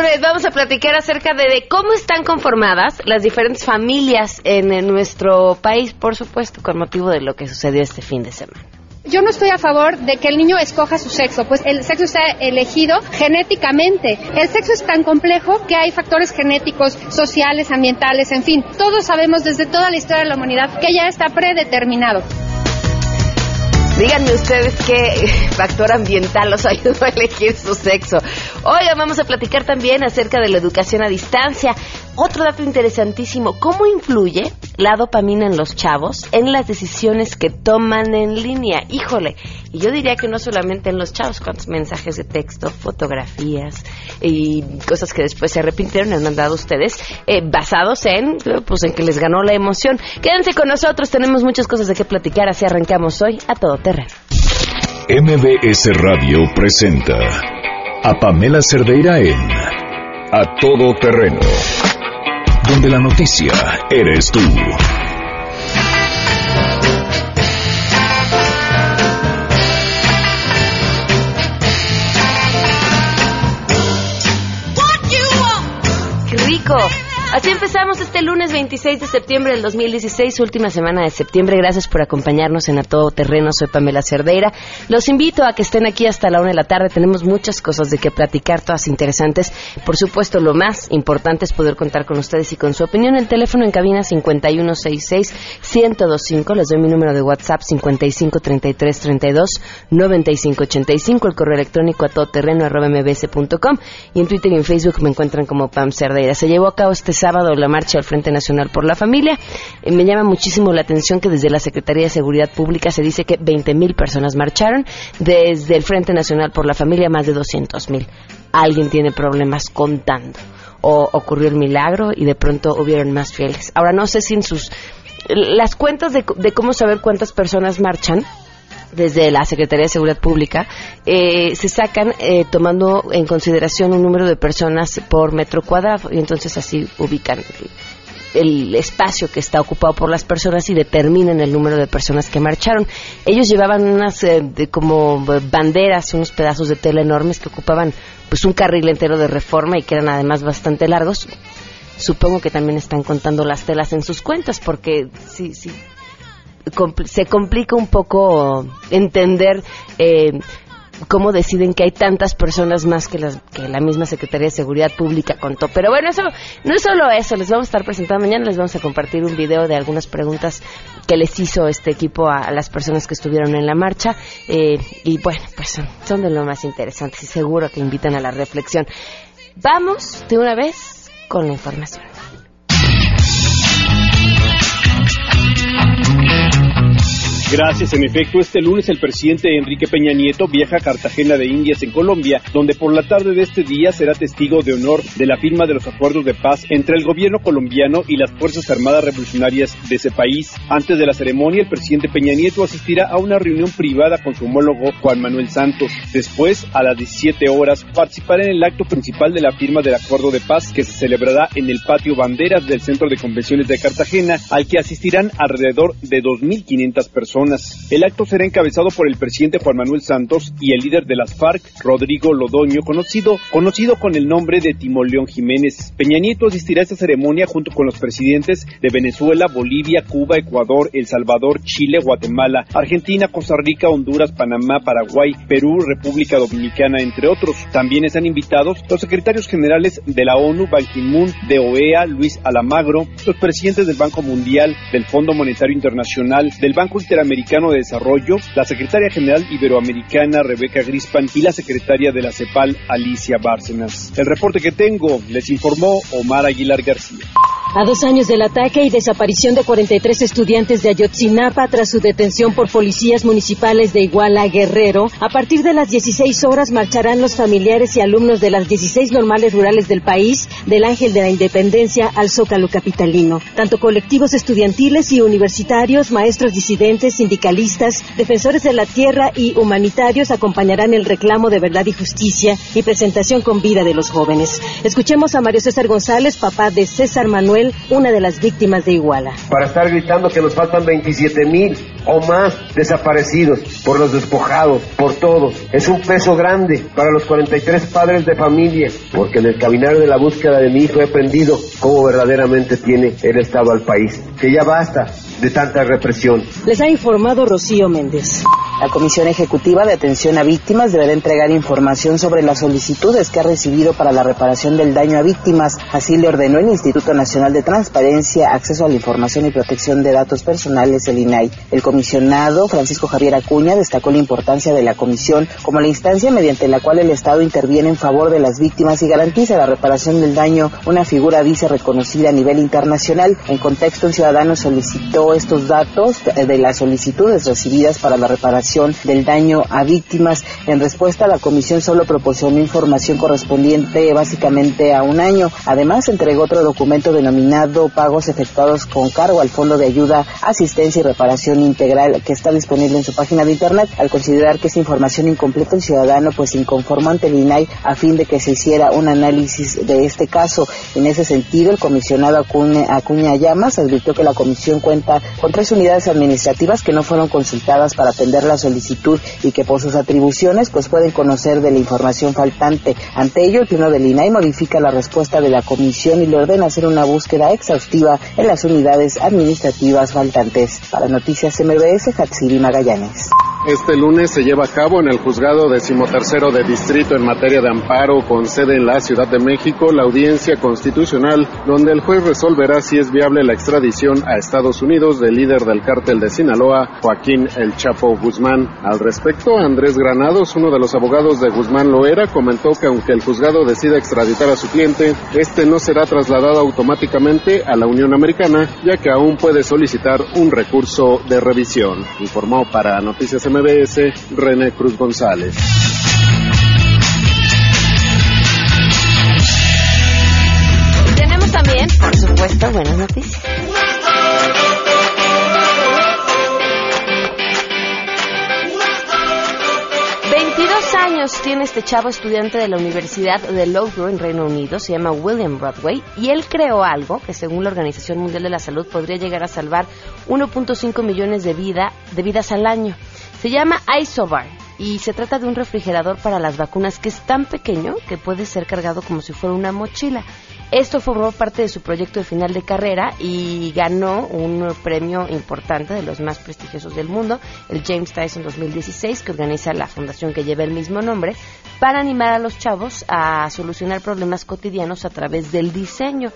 lunes vamos a platicar acerca de, cómo están conformadas las diferentes familias en, nuestro país, por supuesto, con motivo de lo que sucedió este fin de semana. Yo no estoy a favor de que el niño escoja su sexo, pues el sexo está elegido genéticamente. El sexo es tan complejo que hay factores genéticos, sociales, ambientales, en fin. Todos sabemos desde toda la historia de la humanidad que ya está predeterminado. Díganme ustedes qué factor ambiental los ayudó a elegir su sexo. Hoy vamos a platicar también acerca de la educación a distancia. Otro dato interesantísimo, ¿cómo influye la dopamina en los chavos en las decisiones que toman en línea? Híjole, y yo diría que no solamente en los chavos, cuántos mensajes de texto, fotografías y cosas que después se arrepintieron han mandado ustedes, eh, basados en, pues en que les ganó la emoción. Quédense con nosotros, tenemos muchas cosas de qué platicar, así arrancamos hoy a todo terreno. MBS Radio presenta a Pamela Cerdeira en A Todo Terreno donde la noticia eres tú. Así empezamos este lunes 26 de septiembre del 2016, última semana de septiembre. Gracias por acompañarnos en A Todo Terreno. Soy Pamela Cerdeira. Los invito a que estén aquí hasta la una de la tarde. Tenemos muchas cosas de que platicar, todas interesantes. Por supuesto, lo más importante es poder contar con ustedes y con su opinión. El teléfono en cabina 5166-1025. Les doy mi número de WhatsApp 553332-9585. El correo electrónico a todoterreno.mbs.com. Y en Twitter y en Facebook me encuentran como Pam Cerdeira. Se llevó a cabo este sábado la marcha al Frente Nacional por la Familia. Eh, me llama muchísimo la atención que desde la Secretaría de Seguridad Pública se dice que 20.000 personas marcharon. Desde el Frente Nacional por la Familia, más de 200.000. Alguien tiene problemas contando. O ocurrió el milagro y de pronto hubieron más fieles. Ahora no sé si en sus... Las cuentas de, cómo saber cuántas personas marchan desde la Secretaría de Seguridad Pública, eh, se sacan eh, tomando en consideración un número de personas por metro cuadrado y entonces así ubican el, espacio que está ocupado por las personas y determinan el número de personas que marcharon. Ellos llevaban unas eh, como banderas, unos pedazos de tela enormes que ocupaban pues un carril entero de reforma y que eran además bastante largos. Supongo que también están contando las telas en sus cuentas porque sí, se complica un poco entender eh, cómo deciden que hay tantas personas más que, las, que la misma Secretaría de Seguridad Pública contó. Pero bueno, eso no es solo eso, les vamos a estar presentando mañana, les vamos a compartir un video de algunas preguntas que les hizo este equipo a, las personas que estuvieron en la marcha. Eh, y bueno, pues son, son de lo más interesantes y seguro que invitan a la reflexión. Vamos de una vez con la información. Gracias. En efecto, este lunes el presidente Enrique Peña Nieto viaja a Cartagena de Indias en Colombia, donde por la tarde de este día será testigo de honor de la firma de los acuerdos de paz entre el gobierno colombiano y las Fuerzas Armadas Revolucionarias de ese país. Antes de la ceremonia, el presidente Peña Nieto asistirá a una reunión privada con su homólogo Juan Manuel Santos. Después, a las 17 horas, participará en el acto principal de la firma del acuerdo de paz que se celebrará en el patio Banderas del Centro de Convenciones de Cartagena, al que asistirán alrededor de 2.500 personas. El acto será encabezado por el presidente Juan Manuel Santos y el líder de las FARC, Rodrigo Lodoño, conocido, conocido con el nombre de Timoleón Jiménez. Peña Nieto asistirá a esta ceremonia junto con los presidentes de Venezuela, Bolivia, Cuba, Ecuador, El Salvador, Chile, Guatemala, Argentina, Costa Rica, Honduras, Panamá, Paraguay, Perú, República Dominicana, entre otros. También están invitados los secretarios generales de la ONU, Ban Ki-moon, de OEA, Luis Alamagro, los presidentes del Banco Mundial, del Fondo Monetario Internacional, del Banco Interamericano Americano de Desarrollo, la secretaria general iberoamericana Rebeca Grispan y la secretaria de la CEPAL Alicia Bárcenas. El reporte que tengo les informó Omar Aguilar García. A dos años del ataque y desaparición de 43 estudiantes de Ayotzinapa tras su detención por policías municipales de Iguala Guerrero, a partir de las 16 horas marcharán los familiares y alumnos de las 16 normales rurales del país, del Ángel de la Independencia al Zócalo Capitalino. Tanto colectivos estudiantiles y universitarios, maestros disidentes, sindicalistas, defensores de la tierra y humanitarios acompañarán el reclamo de verdad y justicia y presentación con vida de los jóvenes. Escuchemos a Mario César González, papá de César Manuel Una de las víctimas de Iguala. Para estar gritando que nos faltan 27 mil o más desaparecidos, por los despojados, por todo. Es un peso grande para los 43 padres de familia, porque en el caminar de la búsqueda de mi hijo he aprendido cómo verdaderamente tiene el Estado al país. Que ya basta de tanta represión. Les ha informado Rocío Méndez. La Comisión Ejecutiva de Atención a Víctimas deberá entregar información sobre las solicitudes que ha recibido para la reparación del daño a víctimas. Así le ordenó el Instituto Nacional de Transparencia, Acceso a la Información y Protección de Datos Personales, el INAI. El comisionado Francisco Javier Acuña destacó la importancia de la comisión como la instancia mediante la cual el Estado interviene en favor de las víctimas y garantiza la reparación del daño, una figura dice reconocida a nivel internacional. En contexto, un ciudadano solicitó estos datos de las solicitudes recibidas para la reparación del daño a víctimas. En respuesta, la comisión solo proporcionó información correspondiente básicamente a un año. Además, entregó otro documento denominado Pagos efectuados con cargo al Fondo de Ayuda, Asistencia y Reparación Integral que está disponible en su página de Internet. Al considerar que esa información incompleta, el ciudadano pues inconformó ante el INAI a fin de que se hiciera un análisis de este caso. En ese sentido, el comisionado Acuña Llamas advirtió que la comisión cuenta con tres unidades administrativas que no fueron consultadas para atender las solicitud y que por sus atribuciones pues pueden conocer de la información faltante. Ante ello, el pleno del INAI modifica la respuesta de la comisión y le ordena hacer una búsqueda exhaustiva en las unidades administrativas faltantes. Para Noticias MBS, Hatsiri Magallanes. Este lunes se lleva a cabo en el juzgado decimotercero de distrito en materia de amparo con sede en la Ciudad de México la audiencia constitucional donde el juez resolverá si es viable la extradición a Estados Unidos del líder del cártel de Sinaloa, Joaquín El Chapo Guzmán. Al respecto, Andrés Granados, uno de los abogados de Guzmán Loera, comentó que aunque el juzgado decida extraditar a su cliente, este no será trasladado automáticamente a la Unión Americana, ya que aún puede solicitar un recurso de revisión. Informó para Noticias MBS, René Cruz González. Tenemos también, por supuesto, buenas noticias. Años tiene este chavo estudiante de la Universidad de Loughborough en Reino Unido, se llama William Broadway, y él creó algo que según la Organización Mundial de la Salud podría llegar a salvar 1.5 millones de, vida, de vidas al año. Se llama Isobar y se trata de un refrigerador para las vacunas que es tan pequeño que puede ser cargado como si fuera una mochila. Esto formó parte de su proyecto de final de carrera y ganó un premio importante de los más prestigiosos del mundo, el James Tyson 2016, que organiza la fundación que lleva el mismo nombre, para animar a los chavos a solucionar problemas cotidianos a través del diseño.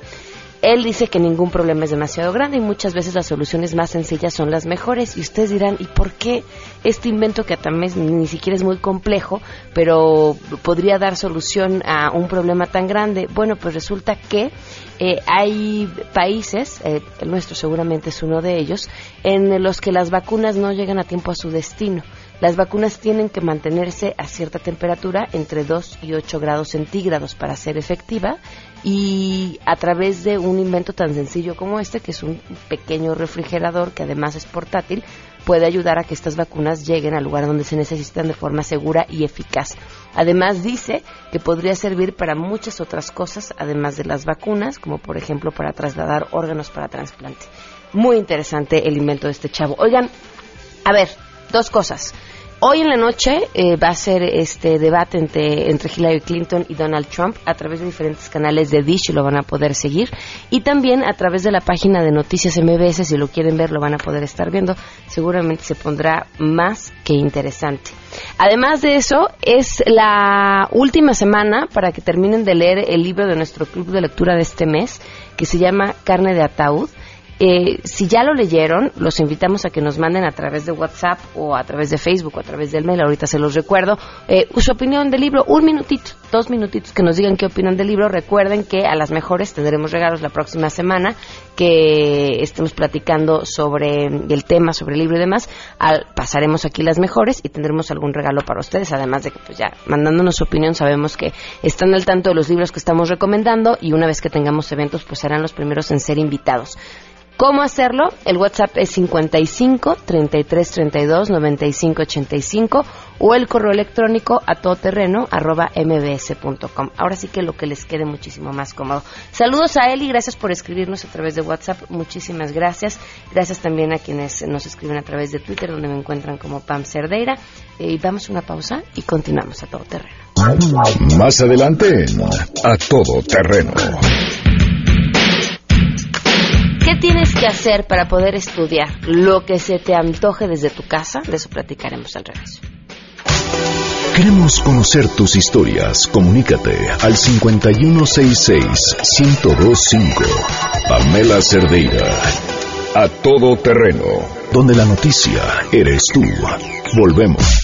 Él dice que ningún problema es demasiado grande y muchas veces las soluciones más sencillas son las mejores. Y ustedes dirán, ¿y por qué este invento que también ni siquiera es muy complejo, pero podría dar solución a un problema tan grande? Bueno, pues resulta que eh, hay países, eh, el nuestro seguramente es uno de ellos, en los que las vacunas no llegan a tiempo a su destino. Las vacunas tienen que mantenerse a cierta temperatura, entre 2 y 8 grados centígrados, para ser efectiva y a través de un invento tan sencillo como este, que es un pequeño refrigerador que además es portátil, puede ayudar a que estas vacunas lleguen al lugar donde se necesitan de forma segura y eficaz. Además dice que podría servir para muchas otras cosas, además de las vacunas, como por ejemplo para trasladar órganos para trasplante. Muy interesante el invento de este chavo. Oigan, a ver, dos cosas. Hoy en la noche eh, va a ser este debate entre, entre Hillary Clinton y Donald Trump a través de diferentes canales de Dish lo van a poder seguir. Y también a través de la página de Noticias MBS, si lo quieren ver, lo van a poder estar viendo. Seguramente se pondrá más que interesante. Además de eso, es la última semana para que terminen de leer el libro de nuestro club de lectura de este mes, que se llama Carne de Ataúd. Eh, si ya lo leyeron, los invitamos a que nos manden a través de WhatsApp o a través de Facebook o a través del mail, ahorita se los recuerdo, eh, su opinión del libro, un minutito, dos minutitos que nos digan qué opinan del libro. Recuerden que a las mejores tendremos regalos la próxima semana, que estemos platicando sobre el tema, sobre el libro y demás. Al, pasaremos aquí las mejores y tendremos algún regalo para ustedes, además de que pues ya mandándonos su opinión sabemos que están al tanto de los libros que estamos recomendando y una vez que tengamos eventos pues serán los primeros en ser invitados. ¿Cómo hacerlo? El WhatsApp es 55 33 32 95 85 o el correo electrónico a todoterreno arroba mbs.com. Ahora sí que lo que les quede muchísimo más cómodo. Saludos a él y gracias por escribirnos a través de WhatsApp. Muchísimas gracias. Gracias también a quienes nos escriben a través de Twitter, donde me encuentran como Pam Cerdeira. Eh, y vamos a una pausa y continuamos a todo terreno. Más adelante A Todo Terreno. ¿Qué tienes que hacer para poder estudiar lo que se te antoje desde tu casa? De eso platicaremos al regreso. Queremos conocer tus historias. Comunícate al 5166-1025. Pamela Cerdeira. A todo terreno. Donde la noticia eres tú. Volvemos.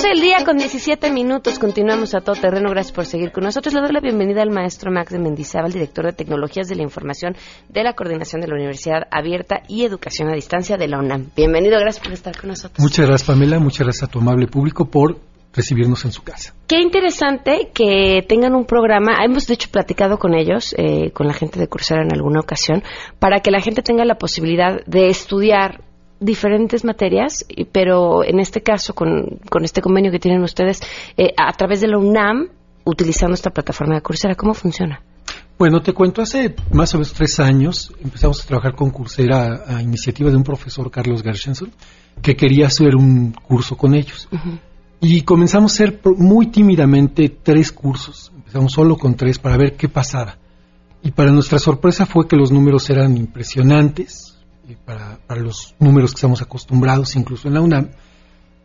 12 el día con 17 minutos. Continuamos a todo terreno. Gracias por seguir con nosotros. Le doy la bienvenida al maestro Max de Mendizábal, director de Tecnologías de la Información de la Coordinación de la Universidad Abierta y Educación a Distancia de la UNAM. Bienvenido, gracias por estar con nosotros. Muchas gracias, Pamela. Muchas gracias a tu amable público por recibirnos en su casa. Qué interesante que tengan un programa. Hemos, de hecho, platicado con ellos, eh, con la gente de Coursera en alguna ocasión, para que la gente tenga la posibilidad de estudiar diferentes materias, pero en este caso, con, con este convenio que tienen ustedes, eh, a través de la UNAM, utilizando esta plataforma de Coursera, ¿cómo funciona? Bueno, te cuento, hace más o menos tres años empezamos a trabajar con Coursera a, iniciativa de un profesor, Carlos Gershenson, que quería hacer un curso con ellos. Y comenzamos a hacer muy tímidamente tres cursos. Empezamos solo con tres para ver qué pasaba. Y para nuestra sorpresa fue que los números eran impresionantes, para, para, los números que estamos acostumbrados, incluso en la UNAM,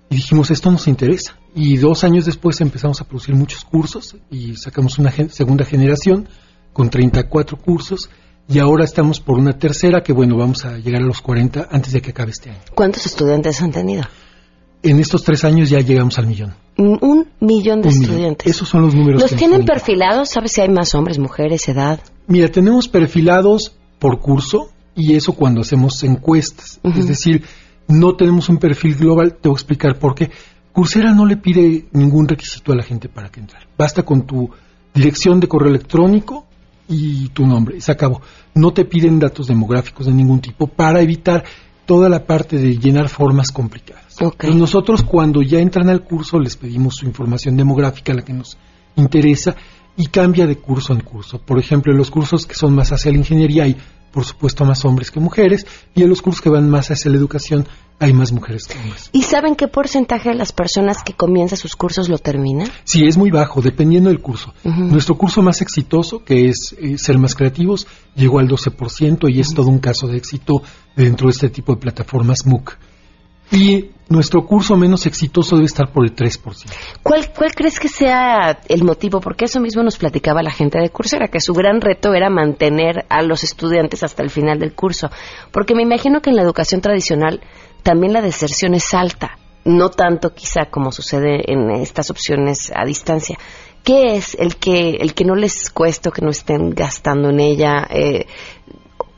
y dijimos, esto nos interesa. Y dos años después empezamos a producir muchos cursos y sacamos una segunda generación con 34 cursos y ahora estamos por una tercera que, bueno, vamos a llegar a los 40 antes de que acabe este año. ¿Cuántos estudiantes han tenido? En estos tres años ya llegamos al millón. Un millón de estudiantes. Esos son los números. ¿Los tienen perfilados? ¿Sabes si hay más hombres, mujeres, edad? Mira, tenemos perfilados por curso y eso cuando hacemos encuestas. Es decir, no tenemos un perfil global, te voy a explicar por qué. Coursera no le pide ningún requisito a la gente para que entre. Basta con tu dirección de correo electrónico y tu nombre, se acabó. No te piden datos demográficos de ningún tipo para evitar toda la parte de llenar formas complicadas. nosotros cuando ya entran al curso les pedimos su información demográfica, la que nos interesa, y cambia de curso en curso. Por ejemplo, en los cursos que son más hacia la ingeniería hay por supuesto, más hombres que mujeres, y en los cursos que van más hacia la educación hay más mujeres que hombres. ¿Y saben qué porcentaje de las personas que comienzan sus cursos lo terminan? Sí, es muy bajo, dependiendo del curso. Nuestro curso más exitoso, que es eh, Ser Más Creativos, llegó al 12% y es todo un caso de éxito dentro de este tipo de plataformas MOOC y nuestro curso menos exitoso debe estar por el 3%. ¿Cuál, ¿Cuál crees que sea el motivo? Porque eso mismo nos platicaba la gente de Coursera, que su gran reto era mantener a los estudiantes hasta el final del curso. Porque me imagino que en la educación tradicional también la deserción es alta, no tanto quizá como sucede en estas opciones a distancia. ¿Qué es el que, el que no les cuesta que no estén gastando en ella? Eh,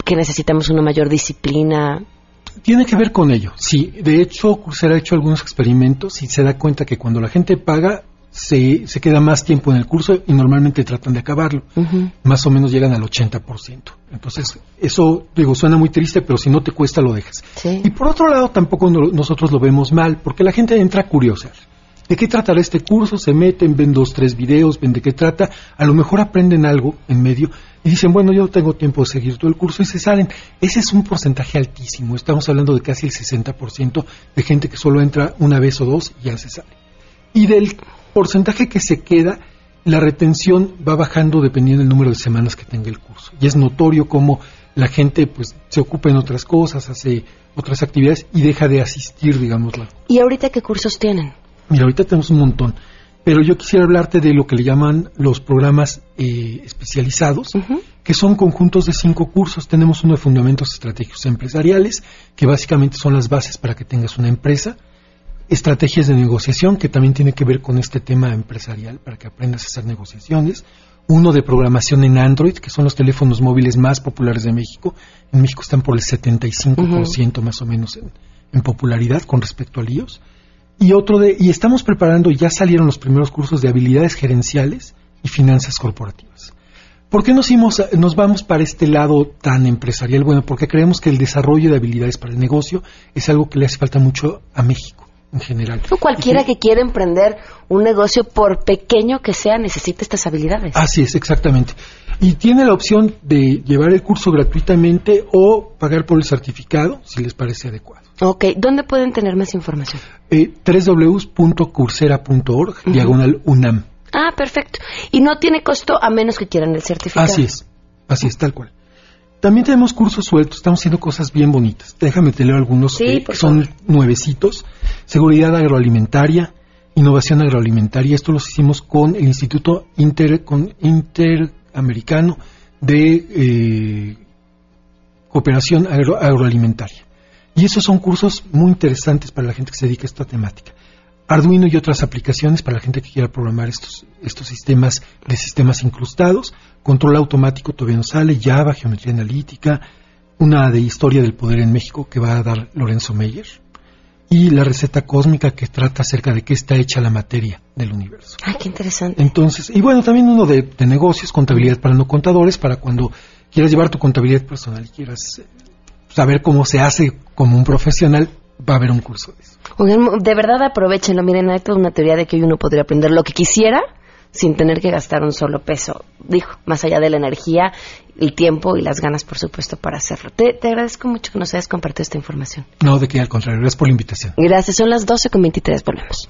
que necesitamos una mayor disciplina. Tiene que ver con ello, sí. De hecho, Coursera ha hecho algunos experimentos y se da cuenta que cuando la gente paga, se, se queda más tiempo en el curso y normalmente tratan de acabarlo. Más o menos llegan al 80%. Entonces, eso, digo, suena muy triste, pero si no te cuesta, lo dejas. Y por otro lado, tampoco nosotros lo vemos mal, porque la gente entra curiosa. ¿De qué tratará este curso? Se meten, ven dos, tres videos, ven de qué trata, a lo mejor aprenden algo en medio y dicen, bueno, yo no tengo tiempo de seguir todo el curso y se salen. Ese es un porcentaje altísimo, estamos hablando de casi el 60% de gente que solo entra una vez o dos y ya se sale. Y del porcentaje que se queda, la retención va bajando dependiendo del número de semanas que tenga el curso. Y es notorio cómo la gente pues se ocupa en otras cosas, hace otras actividades y deja de asistir, digámoslo. ¿Y ahorita qué cursos tienen? Mira, ahorita tenemos un montón, pero yo quisiera hablarte de lo que le llaman los programas eh, especializados, que son conjuntos de cinco cursos. Tenemos uno de Fundamentos Estratégicos Empresariales, que básicamente son las bases para que tengas una empresa. estrategias de negociación, que también tiene que ver con este tema empresarial, para que aprendas a hacer negociaciones. Uno de programación en Android, que son los teléfonos móviles más populares de México. En México están por el 75% más o menos en, popularidad con respecto al iOS. Y otro de, y estamos preparando, ya salieron los primeros cursos de habilidades gerenciales y finanzas corporativas. ¿Por qué nos, nos vamos para este lado tan empresarial? Bueno, porque creemos que el desarrollo de habilidades para el negocio es algo que le hace falta mucho a México en general. O cualquiera que quiera emprender un negocio, por pequeño que sea, necesita estas habilidades. Así es, exactamente. Y tiene la opción de llevar el curso gratuitamente o pagar por el certificado, si les parece adecuado. Ok, ¿dónde pueden tener más información? Eh, www.cursera.org, diagonal UNAM. Ah, perfecto. Y no tiene costo a menos que quieran el certificado. Así es, así es, tal cual. También tenemos cursos sueltos, estamos haciendo cosas bien bonitas. Déjame te leo algunos que son nuevecitos. Seguridad agroalimentaria, innovación agroalimentaria. Esto los hicimos con el Instituto Interamericano de eh, Cooperación Agroalimentaria. Y esos son cursos muy interesantes para la gente que se dedica a esta temática. Arduino y otras aplicaciones para la gente que quiera programar estos, estos sistemas de sistemas incrustados. Control automático todavía no sale, Java, geometría analítica, una de historia del poder en México que va a dar Lorenzo Meyer y la receta cósmica que trata acerca de qué está hecha la materia del universo. Ay, qué interesante. Entonces, y bueno, también uno de, de negocios, contabilidad para no contadores, para cuando quieras llevar tu contabilidad personal y quieras saber cómo se hace como un profesional, va a haber un curso de eso. de verdad aprovechenlo. Miren, hay toda una teoría de que hoy uno podría aprender lo que quisiera sin tener que gastar un solo peso. Dijo, más allá de la energía, el tiempo y las ganas, por supuesto, para hacerlo. Te, te agradezco mucho que nos hayas compartido esta información. No, de que al contrario. Gracias por la invitación. Gracias. Son las 12 con 23. Volvemos.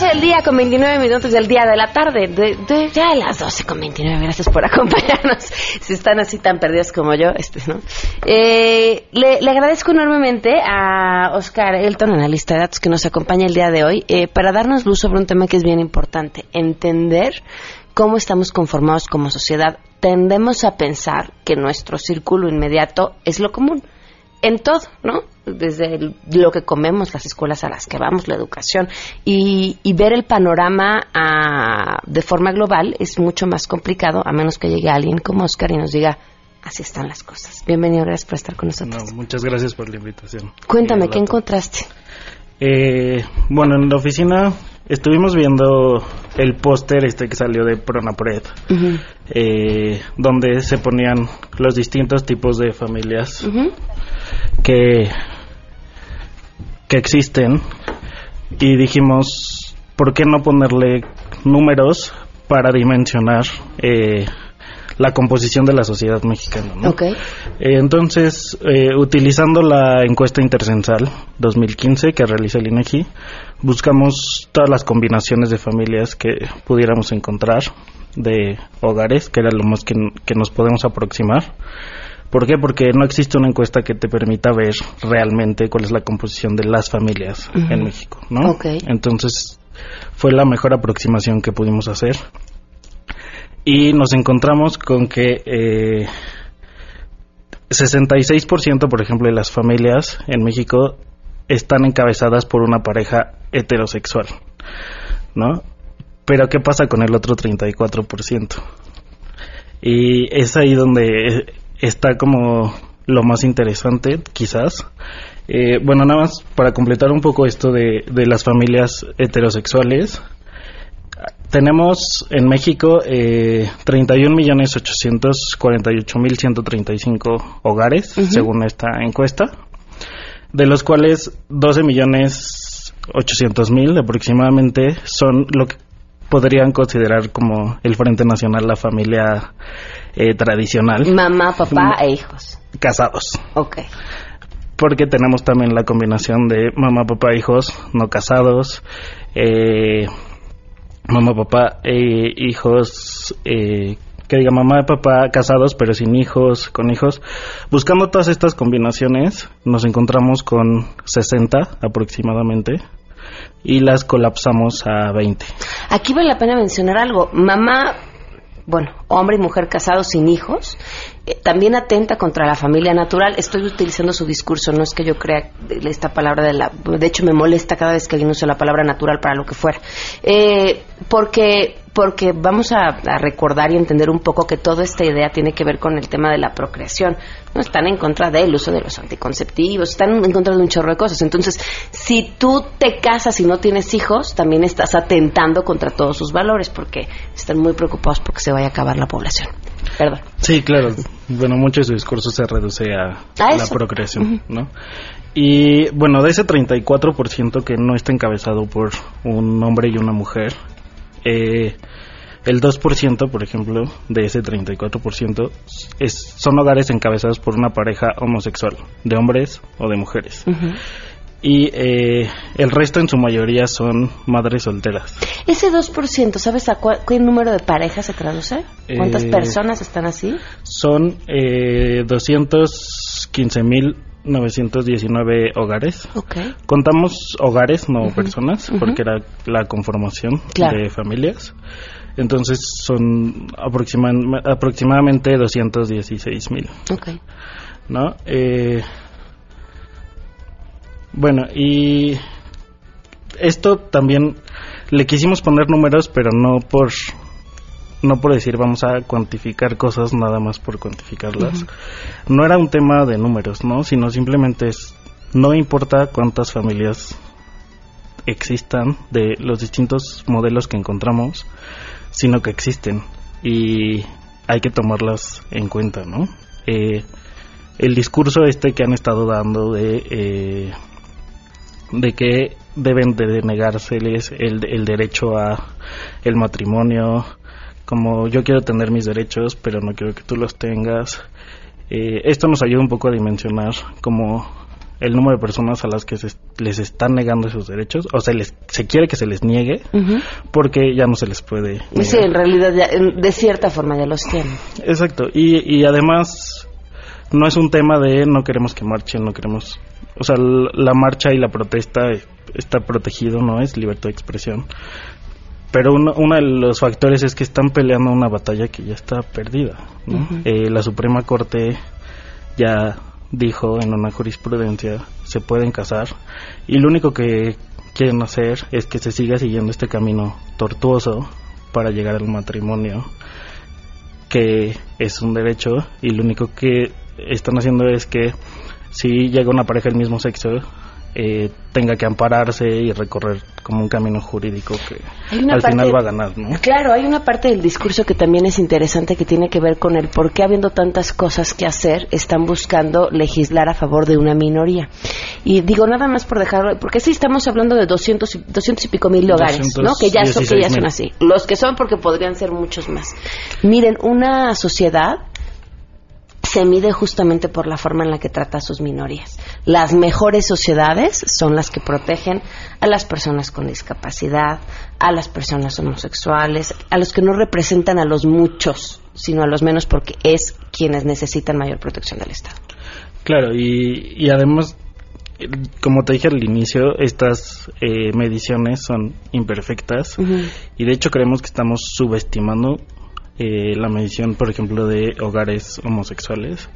12 del día con 29 minutos del día de la tarde. De, ya a las 12 con 29. Gracias por acompañarnos. Si están así tan perdidos como yo, este, ¿no? Eh, le, agradezco enormemente a Oscar Elton, analista de datos, que nos acompaña el día de hoy, eh, para darnos luz sobre un tema que es bien importante. Entender cómo estamos conformados como sociedad. Tendemos a pensar que nuestro círculo inmediato es lo común en todo, ¿no? Desde lo que comemos, las escuelas a las que vamos, la educación, y, ver el panorama ah, de forma global es mucho más complicado, a menos que llegue alguien como Oscar y nos diga, así están las cosas. Bienvenido, gracias por estar con nosotros. muchas gracias por la invitación. Cuéntame, ¿qué encontraste? Eh, bueno, en la oficina estuvimos viendo el póster este que salió de Pronapred, eh, donde se ponían los distintos tipos de familias que, que existen. Y dijimos, ¿por qué no ponerle números para dimensionar eh, la composición de la sociedad mexicana. Eh, entonces, eh, utilizando la encuesta intercensal 2015 que realiza el INEGI, buscamos todas las combinaciones de familias que pudiéramos encontrar de hogares, que era lo más que, nos podemos aproximar. ¿Por qué? Porque no existe una encuesta que te permita ver realmente cuál es la composición de las familias en México, ¿no? Entonces, fue la mejor aproximación que pudimos hacer y nos encontramos con que eh, 66% por ejemplo de las familias en México están encabezadas por una pareja heterosexual, ¿no? Pero ¿qué pasa con el otro 34%? Y es ahí donde está como lo más interesante, quizás. Eh, bueno, nada más para completar un poco esto de, de las familias heterosexuales, tenemos en México eh, 31.848.135 hogares, según esta encuesta, de los cuales 12.800.000 aproximadamente son lo que podrían considerar como el Frente Nacional la familia eh, tradicional. Mamá, papá e hijos. Casados. Ok. Porque tenemos también la combinación de mamá, papá, hijos no casados, eh, mamá, papá e hijos eh, que diga mamá y papá casados pero sin hijos, con hijos. Buscando todas estas combinaciones nos encontramos con 60 aproximadamente y las colapsamos a 20. Aquí vale la pena mencionar algo. Mamá, bueno, hombre y mujer casados sin hijos, eh, también atenta contra la familia natural. Estoy utilizando su discurso, no es que yo crea esta palabra de la... De hecho, me molesta cada vez que alguien usa la palabra natural para lo que fuera. Eh, porque porque vamos a, recordar y entender un poco que toda esta idea tiene que ver con el tema de la procreación. No están en contra del uso de los anticonceptivos, están en contra de un chorro de cosas. Entonces, si tú te casas y no tienes hijos, también estás atentando contra todos sus valores, porque están muy preocupados porque se vaya a acabar la población. Perdón. Sí, claro. Bueno, mucho de su discurso se reduce a, la procreación, ¿no? Y bueno, de ese 34% que no está encabezado por un hombre y una mujer, eh, el 2%, por ejemplo, de ese 34% es, son hogares encabezados por una pareja homosexual, de hombres o de mujeres. Y eh, el resto en su mayoría son madres solteras. Ese 2%, ¿sabes a qué número de parejas se traduce? ¿Cuántas eh, personas están así? Son eh, 215 mil 919 hogares. Contamos hogares, no personas, porque era la conformación de familias. Entonces son aproximadamente 216 mil. ¿No? Eh, bueno, y esto también le quisimos poner números, pero no por no por decir vamos a cuantificar cosas nada más por cuantificarlas. No era un tema de números, ¿no? Sino simplemente es, no importa cuántas familias existan de los distintos modelos que encontramos, sino que existen y hay que tomarlas en cuenta, ¿no? Eh, el discurso este que han estado dando de eh, de que deben de denegárseles el, el derecho a el matrimonio como yo quiero tener mis derechos, pero no quiero que tú los tengas. Eh, esto nos ayuda un poco a dimensionar como el número de personas a las que se les están negando esos derechos, o sea, les, se quiere que se les niegue, porque ya no se les puede. Sí, en realidad de cierta forma ya los tienen. Exacto, y, y además no es un tema de no queremos que marchen, no queremos... O sea, la marcha y la protesta está protegido, ¿no? Es libertad de expresión. Pero uno, de los factores es que están peleando una batalla que ya está perdida. Eh, la Suprema Corte ya dijo en una jurisprudencia se pueden casar y lo único que quieren hacer es que se siga siguiendo este camino tortuoso para llegar al matrimonio que es un derecho y lo único que están haciendo es que si llega una pareja del mismo sexo eh, tenga que ampararse y recorrer como un camino jurídico que al final va a ganar, ¿no? Claro, hay una parte del discurso que también es interesante que tiene que ver con el por qué habiendo tantas cosas que hacer están buscando legislar a favor de una minoría. Y digo nada más por dejarlo, porque sí estamos hablando de 200, y pico mil hogares, ¿no? Que ya, son, que ya son así. Los que son porque podrían ser muchos más. Miren, una sociedad se mide justamente por la forma en la que trata a sus minorías. Las mejores sociedades son las que protegen a las personas con discapacidad, a las personas homosexuales, a los que no representan a los muchos, sino a los menos porque es quienes necesitan mayor protección del Estado. Claro, y, además como te dije al inicio, estas eh, mediciones son imperfectas y de hecho creemos que estamos subestimando eh, la medición, por ejemplo, de hogares homosexuales,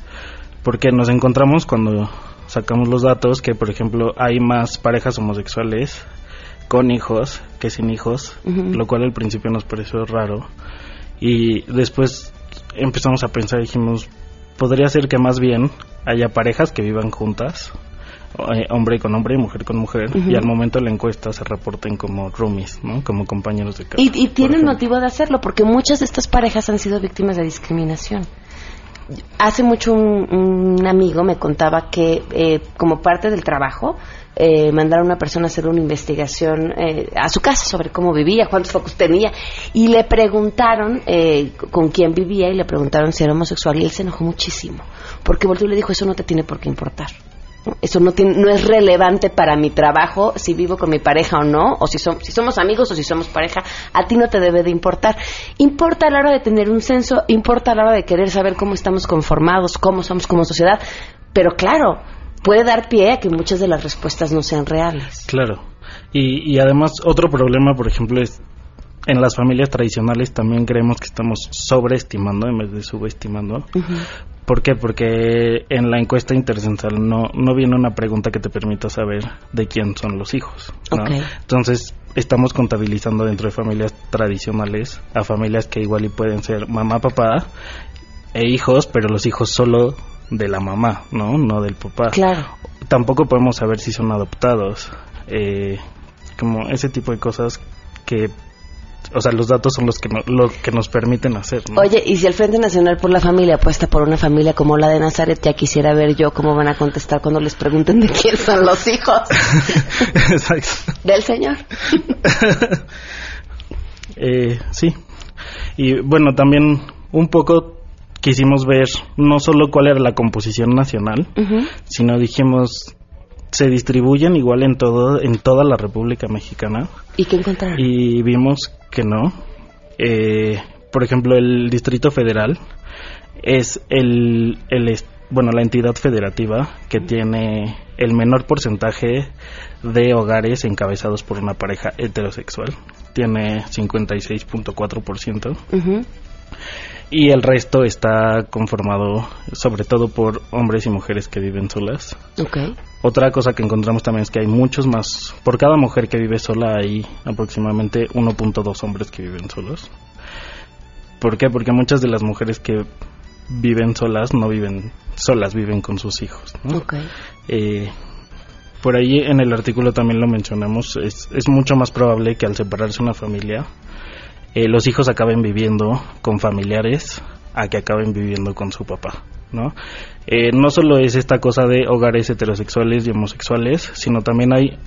porque nos encontramos cuando sacamos los datos que, por ejemplo, hay más parejas homosexuales con hijos que sin hijos, lo cual al principio nos pareció raro. Y después empezamos a pensar y dijimos, podría ser que más bien haya parejas que vivan juntas eh, hombre con hombre y mujer con mujer, y al momento de la encuesta se reporten como roomies, ¿no? Como compañeros de casa. Y, y tienen motivo de hacerlo, porque muchas de estas parejas han sido víctimas de discriminación. hace mucho un, amigo me contaba que eh, como parte del trabajo eh, mandaron a una persona a hacer una investigación eh, a su casa sobre cómo vivía, cuántos focos tenía, y le preguntaron eh, con quién vivía y le preguntaron si era homosexual y él se enojó muchísimo, porque volvió y le dijo, eso no te tiene por qué importar. Eso no, tiene, no es relevante para mi trabajo, si vivo con mi pareja o no, o si, si somos amigos o si somos pareja, a ti no te debe de importar. Importa a la hora de tener un censo, importa a la hora de querer saber cómo estamos conformados, cómo somos como sociedad, pero claro, puede dar pie a que muchas de las respuestas no sean reales. Claro. Y, además otro problema, por ejemplo, es en las familias tradicionales también creemos que estamos sobreestimando en vez de subestimando. ¿Por qué? Porque en la encuesta intercensal no, no viene una pregunta que te permita saber de quién son los hijos. Entonces, estamos contabilizando dentro de familias tradicionales a familias que igual y pueden ser mamá, papá e hijos, pero los hijos solo de la mamá, ¿no? No del papá. Claro. Tampoco podemos saber si son adoptados. Eh, como ese tipo de cosas que o sea, los datos son los que, lo que nos permiten hacer. ¿no? Oye, y si el Frente Nacional por la Familia apuesta por una familia como la de Nazaret, ya quisiera ver yo cómo van a contestar cuando les pregunten de quién son los hijos. Exacto. Del Señor. eh, sí. Y bueno, también un poco quisimos ver no solo cuál era la composición nacional, sino dijimos se distribuyen igual en todo en toda la República Mexicana. ¿Y qué encontraron? Y vimos que no. Eh, por ejemplo, el Distrito Federal es el, el bueno la entidad federativa que tiene el menor porcentaje de hogares encabezados por una pareja heterosexual. Tiene 56.4%. Uh y el resto está conformado sobre todo por hombres y mujeres que viven solas. Okay. Otra cosa que encontramos también es que hay muchos más, por cada mujer que vive sola hay aproximadamente 1.2 hombres que viven solos. ¿Por qué? Porque muchas de las mujeres que viven solas no viven solas, viven con sus hijos. Okay. Eh, por ahí en el artículo también lo mencionamos, es, es mucho más probable que al separarse una familia eh, los hijos acaben viviendo con familiares a que acaben viviendo con su papá, ¿no? Eh, no solo es esta cosa de hogares heterosexuales y homosexuales, sino también hay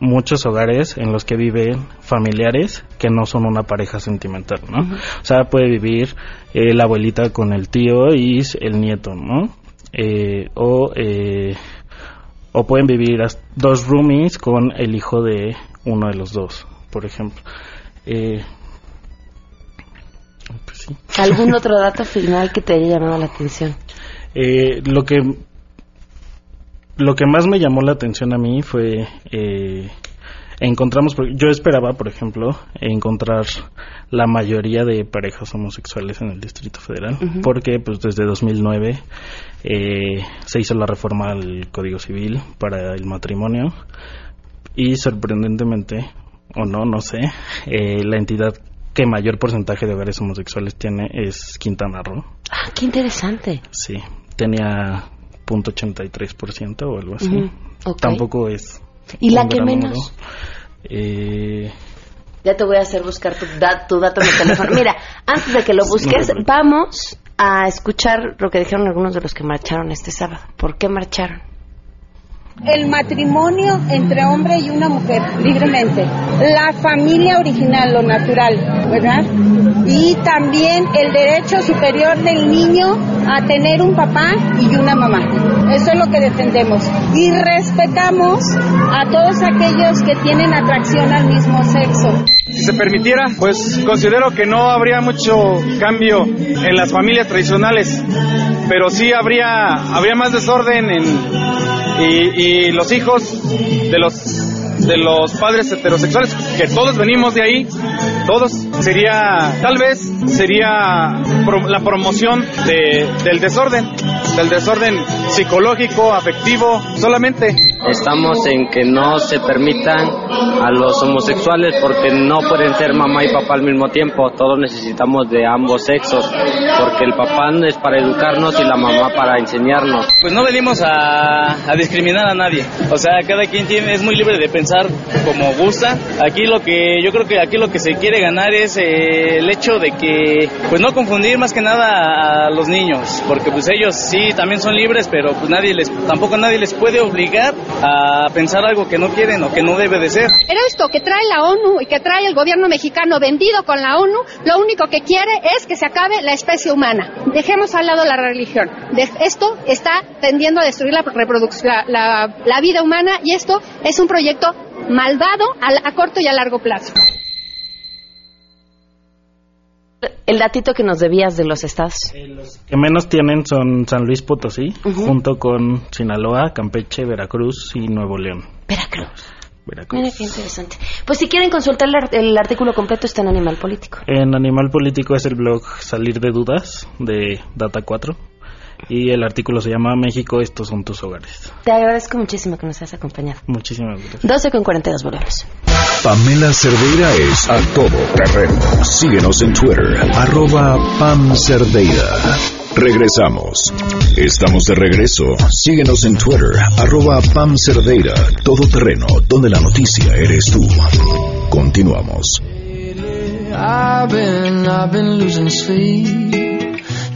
muchos hogares en los que viven familiares que no son una pareja sentimental, ¿no? O sea, puede vivir eh, la abuelita con el tío y el nieto, ¿no? o, o pueden vivir dos roomies con el hijo de uno de los dos, por ejemplo. Eh, ¿Algún otro dato final que te haya llamado la atención? Eh, lo que lo que más me llamó la atención a mí fue eh, encontramos yo esperaba por ejemplo encontrar la mayoría de parejas homosexuales en el Distrito Federal porque pues desde 2009 eh, se hizo la reforma al Código Civil para el matrimonio y sorprendentemente o no no sé la entidad que mayor porcentaje de hogares homosexuales tiene es Quintana Roo. Ah, qué interesante. Sí, tenía .83% o algo así. Tampoco es. ¿Y la que menos? Eh, ya te voy a hacer buscar tu, tu dato en el teléfono. Mira, antes de que lo busques, vamos a escuchar lo que dijeron algunos de los que marcharon este sábado. ¿Por qué marcharon? El matrimonio entre hombre y una mujer libremente, la familia original, lo natural, ¿verdad? Y también el derecho superior del niño a tener un papá y una mamá. Eso es lo que defendemos. Y respetamos a todos aquellos que tienen atracción al mismo sexo. Si se permitiera, pues considero que no habría mucho cambio en las familias tradicionales, pero sí habría, habría más desorden en y, los hijos de los de los padres heterosexuales, que todos venimos de ahí, todos, sería, tal vez sería la promoción de, del desorden, del desorden psicológico, afectivo, solamente. Estamos en que no se permitan a los homosexuales porque no pueden ser mamá y papá al mismo tiempo. Todos necesitamos de ambos sexos porque el papá es para educarnos y la mamá para enseñarnos. Pues no venimos a, discriminar a nadie. O sea, cada quien tiene, es muy libre de pensar como gusta. Aquí lo que yo creo que aquí lo que se quiere ganar es eh, el hecho de que pues no confundir más que nada a los niños, porque pues ellos sí también son libres, pero pues nadie les tampoco nadie les puede obligar a pensar algo que no quieren o que no debe de ser. Pero esto que trae la ONU y que trae el gobierno mexicano vendido con la ONU, lo único que quiere es que se acabe la especie humana. Dejemos al lado la religión. esto está tendiendo a destruir la reproducción, la, vida humana y esto es un proyecto malvado a corto y a largo plazo. El datito que nos debías de los estados. los que menos tienen son San Luis Potosí, junto con Sinaloa, Campeche, Veracruz y Nuevo León. Veracruz. Veracruz. Mira qué interesante. Pues si quieren consultar el, artículo completo está en Animal Político. En Animal Político es el blog Salir de Dudas de Data 4 y el artículo se llama México, estos son tus hogares. Te agradezco muchísimo que nos hayas acompañado. Muchísimas gracias. 12 con 42 volvemos. Pamela Cerdeira es a todo terreno. Síguenos en Twitter, arroba Pam Cerdeira. Regresamos. Estamos de regreso. Síguenos en Twitter, arroba Pam Cerdeira, todo terreno, donde la noticia eres tú. Continuamos. I've been, I've been losing sleep,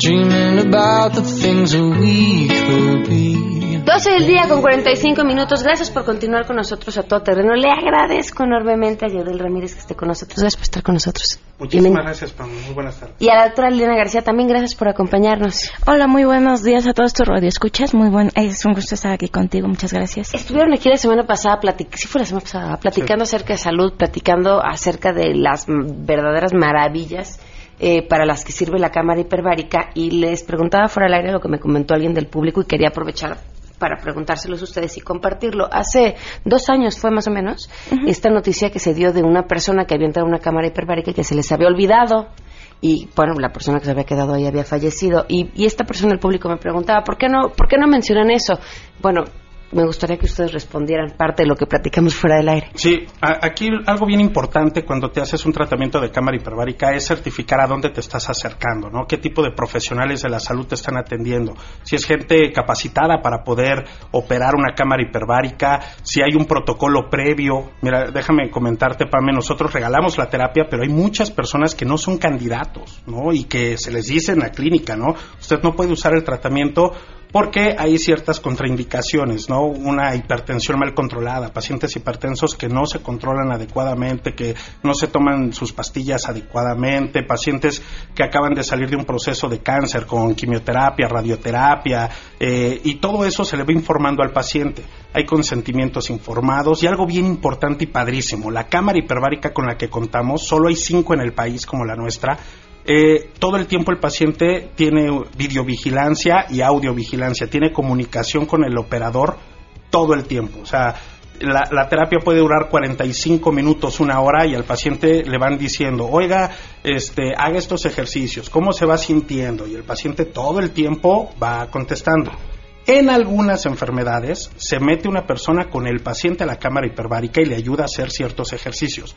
dreaming about the things we could be. 12 del día con 45 minutos. Gracias por continuar con nosotros a todo terreno. Le agradezco enormemente a Yodel Ramírez que esté con nosotros. Gracias por estar con nosotros. Muchísimas gracias, Pam. Muy buenas tardes. Y a la doctora Liliana García también gracias por acompañarnos. Hola, muy buenos días a todos tus radioescuchas. Muy buen, es un gusto estar aquí contigo. Muchas gracias. Estuvieron aquí la semana pasada, platic sí fue la semana pasada, platicando acerca de salud, platicando acerca de las verdaderas maravillas eh, para las que sirve la cámara hiperbárica y les preguntaba fuera del aire lo que me comentó alguien del público y quería aprovechar para preguntárselos a ustedes y compartirlo. Hace dos años fue más o menos esta noticia que se dio de una persona que había entrado en una cámara hiperbárica y que se les había olvidado y bueno, la persona que se había quedado ahí había fallecido y, y esta persona del público me preguntaba, ¿por qué no, por qué no mencionan eso? Bueno, me gustaría que ustedes respondieran parte de lo que platicamos fuera del aire. Sí, aquí algo bien importante cuando te haces un tratamiento de cámara hiperbárica es certificar a dónde te estás acercando, ¿no? ¿Qué tipo de profesionales de la salud te están atendiendo? Si es gente capacitada para poder operar una cámara hiperbárica, si hay un protocolo previo. Mira, déjame comentarte, Pame, nosotros regalamos la terapia, pero hay muchas personas que no son candidatos, ¿no? Y que se les dice en la clínica, ¿no? Usted no puede usar el tratamiento porque hay ciertas contraindicaciones, ¿no? Una hipertensión mal controlada, pacientes hipertensos que no se controlan adecuadamente, que no se toman sus pastillas adecuadamente, pacientes que acaban de salir de un proceso de cáncer con quimioterapia, radioterapia, eh, y todo eso se le va informando al paciente. Hay consentimientos informados y algo bien importante y padrísimo, la cámara hiperbárica con la que contamos, solo hay cinco en el país como la nuestra, eh, todo el tiempo el paciente tiene videovigilancia y audiovigilancia, tiene comunicación con el operador todo el tiempo. O sea, la, terapia puede durar 45 minutos, una hora, y al paciente le van diciendo, oiga, este, haga estos ejercicios, ¿cómo se va sintiendo? Y el paciente todo el tiempo va contestando. En algunas enfermedades se mete una persona con el paciente a la cámara hiperbárica y le ayuda a hacer ciertos ejercicios.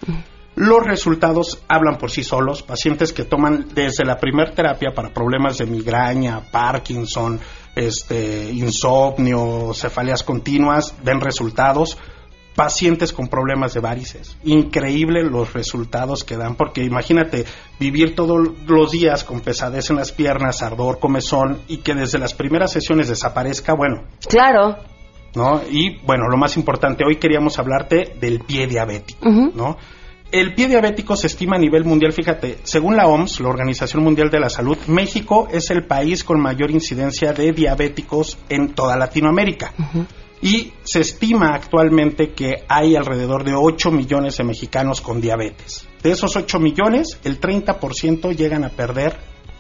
Los resultados hablan por sí solos. Pacientes que toman desde la primera terapia para problemas de migraña, Parkinson, este, insomnio, cefaleas continuas, ven resultados. Pacientes con problemas de varices. Increíble los resultados que dan, porque imagínate vivir todos los días con pesadez en las piernas, ardor, comezón, y que desde las primeras sesiones desaparezca, bueno. Claro. ¿No? Y bueno, lo más importante, hoy queríamos hablarte del pie diabético, ¿no? El pie diabético se estima a nivel mundial, fíjate, según la OMS, la Organización Mundial de la Salud, México es el país con mayor incidencia de diabéticos en toda Latinoamérica. Y se estima actualmente que hay alrededor de 8 millones de mexicanos con diabetes. De esos 8 millones, el 30% llegan a perder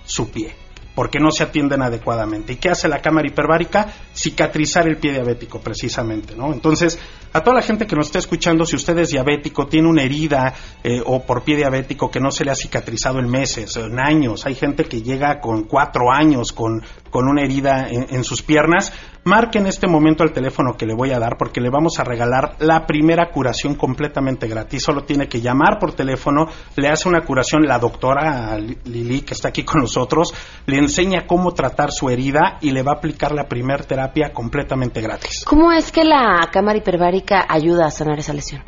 su pie porque no se atienden adecuadamente. ¿Y qué hace la cámara hiperbárica? Cicatrizar el pie diabético, precisamente, ¿no? Entonces, a toda la gente que nos está escuchando, si usted es diabético, tiene una herida eh, o por pie diabético que no se le ha cicatrizado en meses, en años, hay gente que llega con cuatro años con, con una herida en, sus piernas, marque en este momento el teléfono que le voy a dar porque le vamos a regalar la primera curación completamente gratis. Solo tiene que llamar por teléfono, le hace una curación la doctora Lili, que está aquí con nosotros, le enseña cómo tratar su herida y le va a aplicar la primer terapia completamente gratis. ¿Cómo es que la cámara hiperbárica ayuda a sanar esa lesión?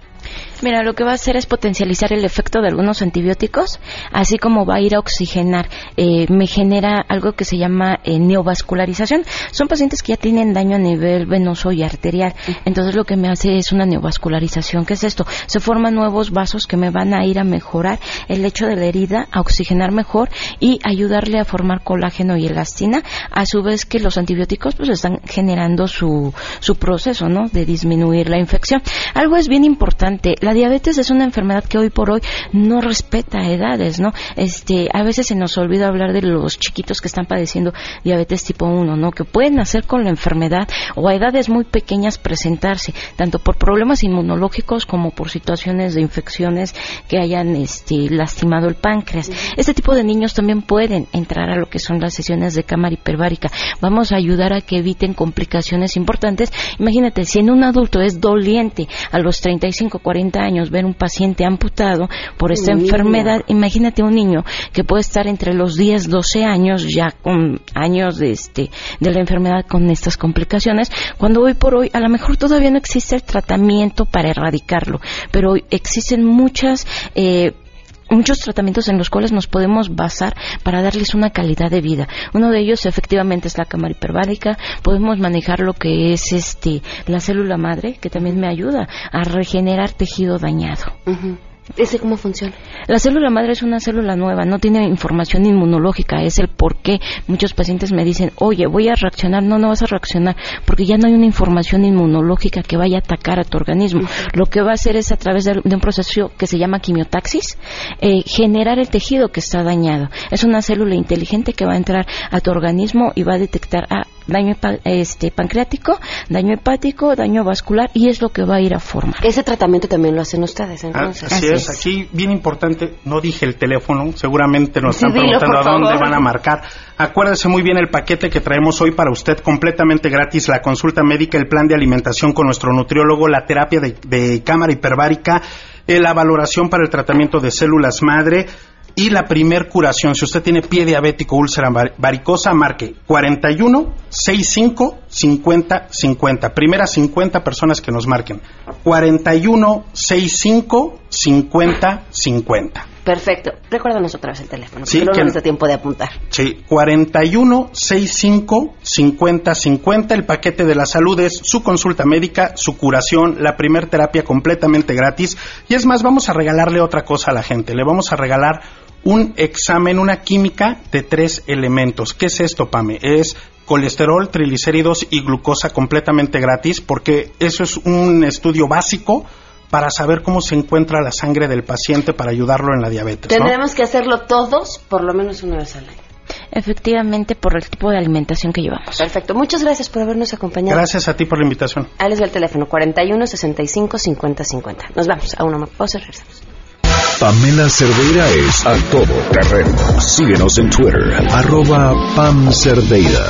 Mira, lo que va a hacer es potencializar el efecto de algunos antibióticos, así como va a ir a oxigenar. Eh, me genera algo que se llama eh, neovascularización. Son pacientes que ya tienen daño a nivel venoso y arterial. Entonces lo que me hace es una neovascularización. ¿Qué es esto? Se forman nuevos vasos que me van a ir a mejorar el hecho de la herida, a oxigenar mejor y ayudarle a formar colágeno y elastina. A su vez que los antibióticos pues están generando su, su proceso, ¿no? De disminuir la infección. Algo es bien importante la diabetes es una enfermedad que hoy por hoy no respeta edades, ¿no? Este, a veces se nos olvida hablar de los chiquitos que están padeciendo diabetes tipo 1, ¿no? Que pueden nacer con la enfermedad o a edades muy pequeñas presentarse, tanto por problemas inmunológicos como por situaciones de infecciones que hayan este, lastimado el páncreas. Este tipo de niños también pueden entrar a lo que son las sesiones de cámara hiperbárica. Vamos a ayudar a que eviten complicaciones importantes. Imagínate, si en un adulto es doliente a los 35, 40 años ver un paciente amputado por esta enfermedad, imagínate un niño que puede estar entre los 10, 12 años ya con años de este de la enfermedad con estas complicaciones, cuando hoy por hoy a lo mejor todavía no existe el tratamiento para erradicarlo, pero existen muchas eh, muchos tratamientos en los cuales nos podemos basar para darles una calidad de vida. Uno de ellos efectivamente es la cámara hiperbárica, podemos manejar lo que es este la célula madre, que también me ayuda a regenerar tejido dañado. ¿Ese cómo funciona? La célula madre es una célula nueva, no tiene información inmunológica, es el por qué muchos pacientes me dicen, oye, voy a reaccionar, no, no vas a reaccionar, porque ya no hay una información inmunológica que vaya a atacar a tu organismo. Lo que va a hacer es a través de, un proceso que se llama quimiotaxis, eh, generar el tejido que está dañado. Es una célula inteligente que va a entrar a tu organismo y va a detectar, ah, daño este, pancreático, daño hepático, daño vascular y es lo que va a ir a formar. Ese tratamiento también lo hacen ustedes, ah, entonces. así, es. aquí bien importante, no dije el teléfono, seguramente nos están preguntando a dónde van a marcar. Acuérdese muy bien el paquete que traemos hoy para usted completamente gratis, la consulta médica, el plan de alimentación con nuestro nutriólogo, la terapia de, de cámara hiperbárica, eh, la valoración para el tratamiento de células madre, y la primer curación, si usted tiene pie diabético, úlcera varicosa, marque 41 65 50 50. Primeras 50 personas que nos marquen. 41 65 50 50. Perfecto. Recuérdanos otra vez el teléfono, sí, no nos da tiempo de apuntar. Sí, 41 65 50 50. El paquete de la salud es su consulta médica, su curación, la primer terapia completamente gratis. Y es más, vamos a regalarle otra cosa a la gente. Le vamos a regalar un examen, una química de tres elementos. ¿Qué es esto, Pame? Es colesterol, triglicéridos y glucosa completamente gratis porque eso es un estudio básico para saber cómo se encuentra la sangre del paciente para ayudarlo en la diabetes. Tendremos que hacerlo todos por lo menos una vez al año. Efectivamente, por el tipo de alimentación que llevamos. Perfecto. Muchas gracias por habernos acompañado. Gracias a ti por la invitación. Ahí les el teléfono 41 65 50 50. Nos vamos a una pausa y regresamos. Pamela Cerdeira es a todo terreno. Síguenos en Twitter, arroba Pam Cerdeira.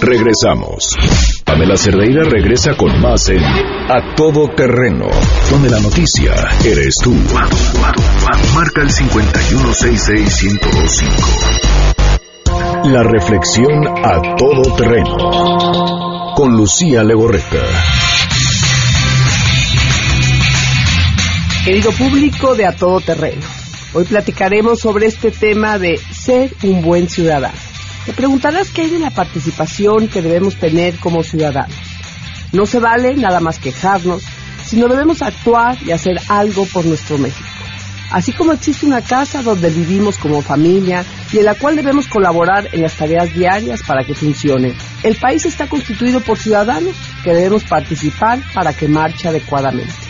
Regresamos. Pamela Cerdeira regresa con más en A Todo Terreno, donde la noticia eres tú. Marca el 5166125. La reflexión a todo terreno. Con Lucía Legorreta. Querido público de A Todo Terreno, hoy platicaremos sobre este tema de ser un buen ciudadano. Te preguntarás qué hay de la participación que debemos tener como ciudadanos. No se vale nada más quejarnos, sino debemos actuar y hacer algo por nuestro México. Así como existe una casa donde vivimos como familia y en la cual debemos colaborar en las tareas diarias para que funcione, el país está constituido por ciudadanos que debemos participar para que marche adecuadamente.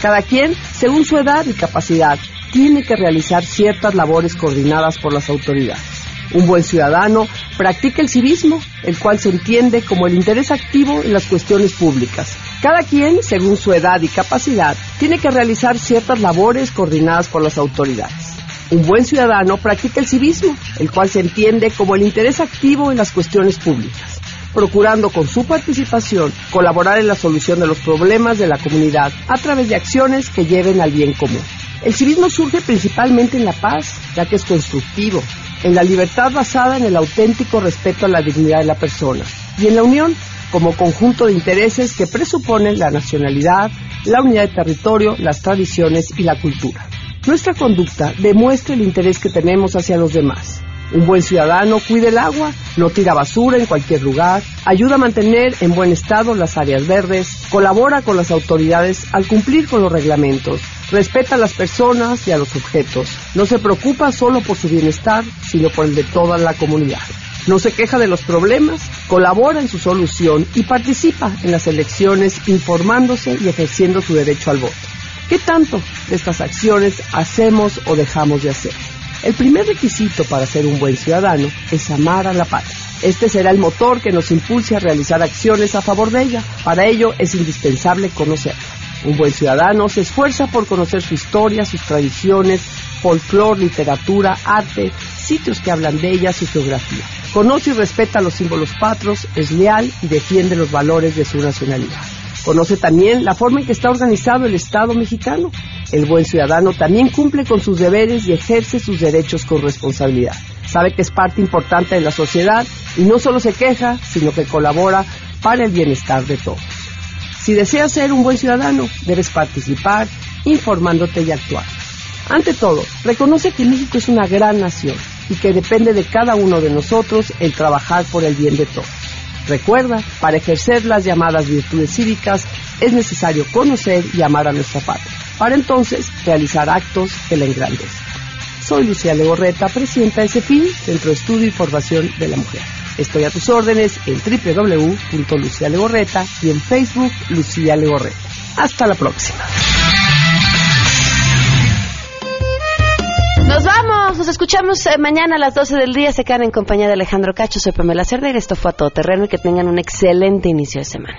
Cada quien, según su edad y capacidad, tiene que realizar ciertas labores coordinadas por las autoridades. Un buen ciudadano practica el civismo, el cual se entiende como el interés activo en las cuestiones públicas. Cada quien, según su edad y capacidad, tiene que realizar ciertas labores coordinadas por las autoridades. Un buen ciudadano practica el civismo, el cual se entiende como el interés activo en las cuestiones públicas. Procurando con su participación colaborar en la solución de los problemas de la comunidad a través de acciones que lleven al bien común. El civismo surge principalmente en la paz, ya que es constructivo, en la libertad basada en el auténtico respeto a la dignidad de la persona y en la unión como conjunto de intereses que presuponen la nacionalidad, la unidad de territorio, las tradiciones y la cultura. Nuestra conducta demuestra el interés que tenemos hacia los demás. Un buen ciudadano cuida el agua, no tira basura en cualquier lugar, ayuda a mantener en buen estado las áreas verdes, colabora con las autoridades al cumplir con los reglamentos, respeta a las personas y a los objetos, no se preocupa solo por su bienestar, sino por el de toda la comunidad. No se queja de los problemas, colabora en su solución y participa en las elecciones informándose y ejerciendo su derecho al voto. ¿Qué tanto de estas acciones hacemos o dejamos de hacer? El primer requisito para ser un buen ciudadano es amar a la patria. Este será el motor que nos impulse a realizar acciones a favor de ella. Para ello es indispensable conocerla. Un buen ciudadano se esfuerza por conocer su historia, sus tradiciones, folclore, literatura, arte, sitios que hablan de ella, su geografía. Conoce y respeta los símbolos patros, es leal y defiende los valores de su nacionalidad. Conoce también la forma en que está organizado el Estado mexicano. El buen ciudadano también cumple con sus deberes y ejerce sus derechos con responsabilidad. Sabe que es parte importante de la sociedad y no solo se queja, sino que colabora para el bienestar de todos. Si deseas ser un buen ciudadano, debes participar informándote y actuar. Ante todo, reconoce que México es una gran nación y que depende de cada uno de nosotros el trabajar por el bien de todos. Recuerda, para ejercer las llamadas virtudes cívicas es necesario conocer y amar a nuestra patria, para entonces realizar actos que la engrandezcan. Soy Lucía Legorreta, presidenta de CEPIN, Centro de Estudio y Formación de la Mujer. Estoy a tus órdenes en www.lucialegorreta y en Facebook Lucía Legorreta. Hasta la próxima. Nos vamos, nos escuchamos eh, mañana a las 12 del día. Se quedan en compañía de Alejandro Cacho. Soy Pamela Cerdeira. Esto fue a todo terreno y que tengan un excelente inicio de semana.